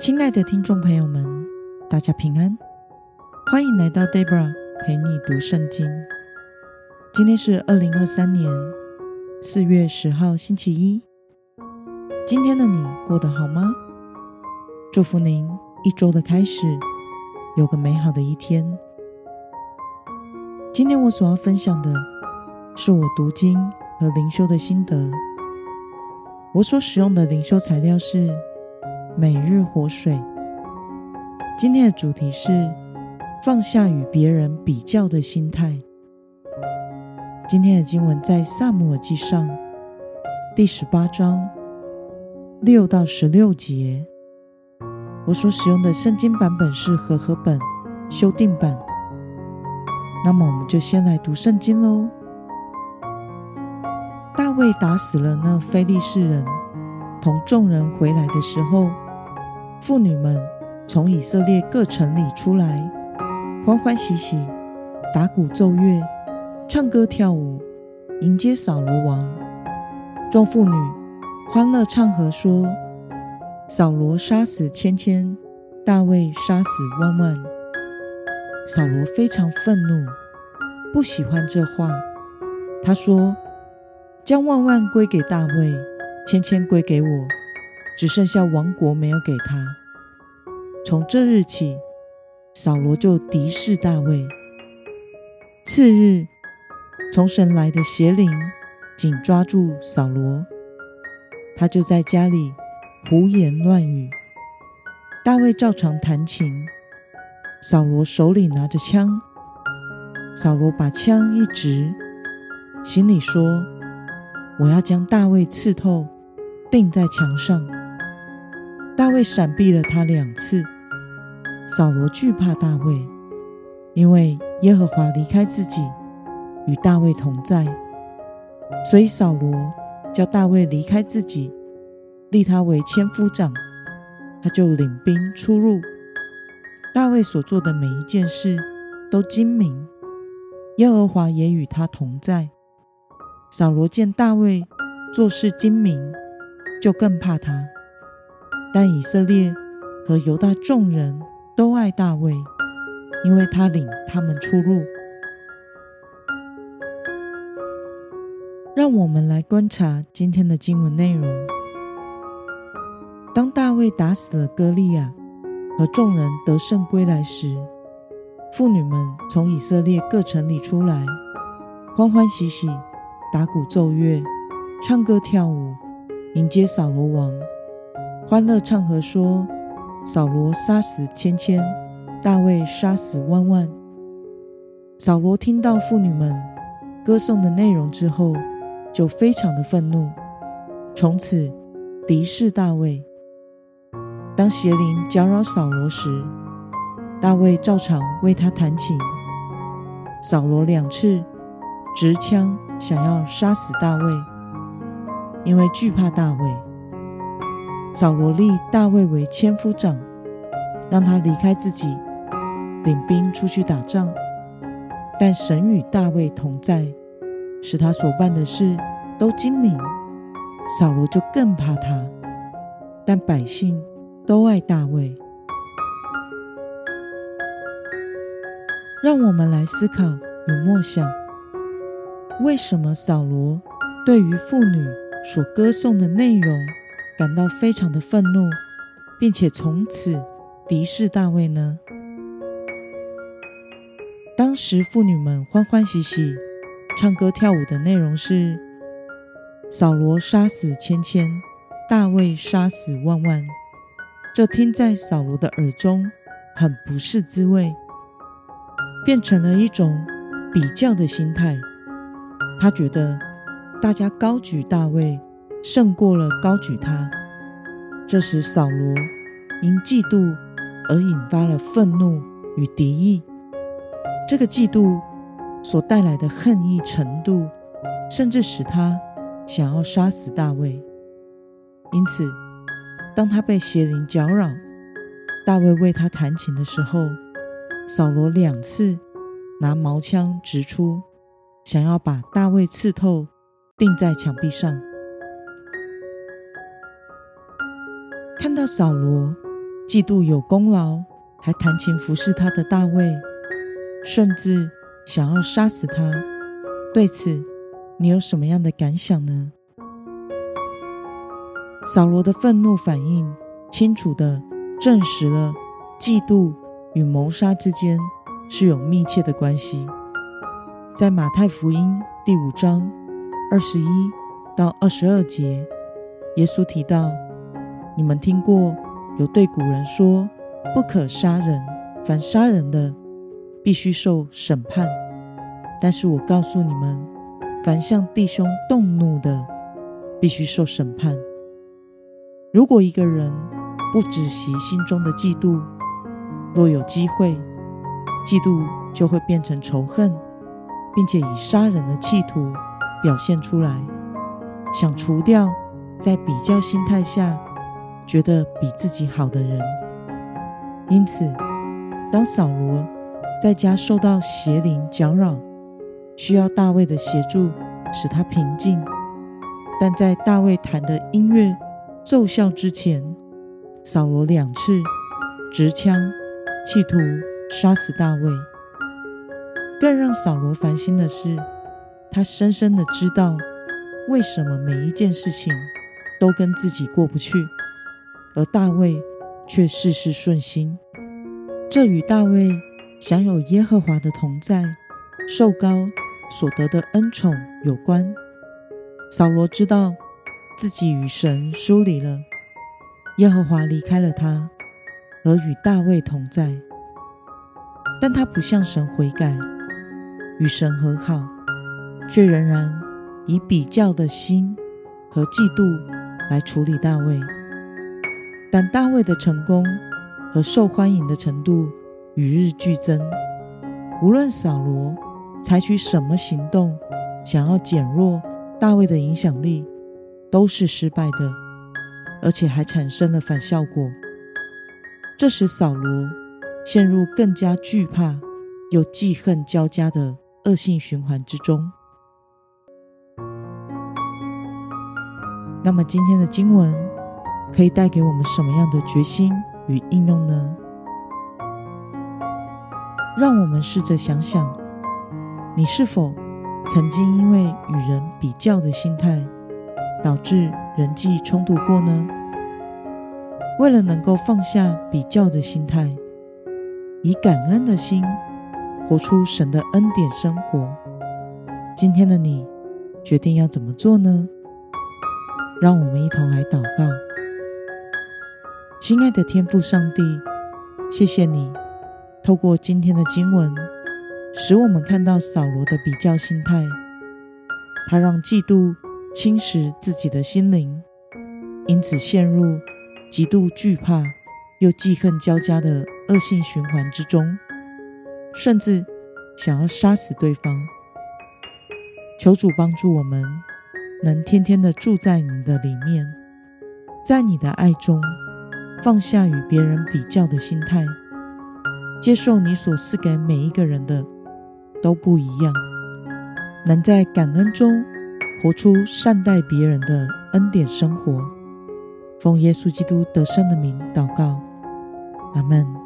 亲爱的听众朋友们，大家平安，欢迎来到 Debra 陪你读圣经。今天是二零二三年四月十号，星期一。今天的你过得好吗？祝福您一周的开始有个美好的一天。今天我所要分享的是我读经和灵修的心得。我所使用的灵修材料是《每日活水》。今天的主题是放下与别人比较的心态。今天的经文在《撒母耳记上》第十八章六到十六节。我所使用的圣经版本是和合本修订版。那么，我们就先来读圣经喽。大卫打死了那非利士人，同众人回来的时候，妇女们从以色列各城里出来，欢欢喜喜，打鼓奏乐，唱歌跳舞，迎接扫罗王。众妇女欢乐唱和说：“扫罗杀死千千，大卫杀死万万。”扫罗非常愤怒，不喜欢这话，他说。将万万归给大卫，千千归给我，只剩下王国没有给他。从这日起，扫罗就敌视大卫。次日，从神来的邪灵紧抓住扫罗，他就在家里胡言乱语。大卫照常弹琴，扫罗手里拿着枪。扫罗把枪一指，心里说。我要将大卫刺透，钉在墙上。大卫闪避了他两次。扫罗惧怕大卫，因为耶和华离开自己，与大卫同在，所以扫罗叫大卫离开自己，立他为千夫长，他就领兵出入。大卫所做的每一件事都精明，耶和华也与他同在。扫罗见大卫做事精明，就更怕他。但以色列和犹大众人都爱大卫，因为他领他们出入。让我们来观察今天的经文内容。当大卫打死了歌利亚，和众人得胜归来时，妇女们从以色列各城里出来，欢欢喜喜。打鼓奏乐，唱歌跳舞，迎接扫罗王，欢乐唱和说：“扫罗杀死千千，大卫杀死万万。”扫罗听到妇女们歌颂的内容之后，就非常的愤怒，从此敌视大卫。当邪灵搅扰扫罗时，大卫照常为他弹琴。扫罗两次执枪。想要杀死大卫，因为惧怕大卫。扫罗立大卫为千夫长，让他离开自己，领兵出去打仗。但神与大卫同在，使他所办的事都精明。扫罗就更怕他，但百姓都爱大卫。让我们来思考与默想。为什么扫罗对于妇女所歌颂的内容感到非常的愤怒，并且从此敌视大卫呢？当时妇女们欢欢喜喜唱歌跳舞的内容是：扫罗杀死千千，大卫杀死万万。这听在扫罗的耳中很不是滋味，变成了一种比较的心态。他觉得大家高举大卫胜过了高举他，这时扫罗因嫉妒而引发了愤怒与敌意。这个嫉妒所带来的恨意程度，甚至使他想要杀死大卫。因此，当他被邪灵搅扰，大卫为他弹琴的时候，扫罗两次拿矛枪直出。想要把大卫刺透，钉在墙壁上。看到扫罗嫉妒有功劳还弹琴服侍他的大卫，甚至想要杀死他。对此，你有什么样的感想呢？扫罗的愤怒反应，清楚地证实了嫉妒与谋杀之间是有密切的关系。在马太福音第五章二十一到二十二节，耶稣提到：“你们听过有对古人说，不可杀人，凡杀人的，必须受审判。但是我告诉你们，凡向弟兄动怒的，必须受审判。如果一个人不止息心中的嫉妒，若有机会，嫉妒就会变成仇恨。”并且以杀人的企图表现出来，想除掉在比较心态下觉得比自己好的人。因此，当扫罗在家受到邪灵搅扰，需要大卫的协助使他平静，但在大卫弹的音乐奏效之前，扫罗两次执枪企图杀死大卫。更让扫罗烦心的是，他深深的知道为什么每一件事情都跟自己过不去，而大卫却事事顺心。这与大卫享有耶和华的同在、受高所得的恩宠有关。扫罗知道自己与神疏离了，耶和华离开了他，而与大卫同在，但他不向神悔改。与神和好，却仍然以比较的心和嫉妒来处理大卫。但大卫的成功和受欢迎的程度与日俱增。无论扫罗采取什么行动，想要减弱大卫的影响力，都是失败的，而且还产生了反效果。这使扫罗陷入更加惧怕又记恨交加的恶性循环之中。那么，今天的经文可以带给我们什么样的决心与应用呢？让我们试着想想，你是否曾经因为与人比较的心态，导致人际冲突过呢？为了能够放下比较的心态，以感恩的心，活出神的恩典生活。今天的你决定要怎么做呢？让我们一同来祷告。亲爱的天父上帝，谢谢你透过今天的经文，使我们看到扫罗的比较心态，他让嫉妒侵蚀自己的心灵，因此陷入极度惧怕又记恨交加的恶性循环之中。甚至想要杀死对方。求主帮助我们，能天天的住在你的里面，在你的爱中放下与别人比较的心态，接受你所赐给每一个人的都不一样，能在感恩中活出善待别人的恩典生活。奉耶稣基督得胜的名祷告，阿门。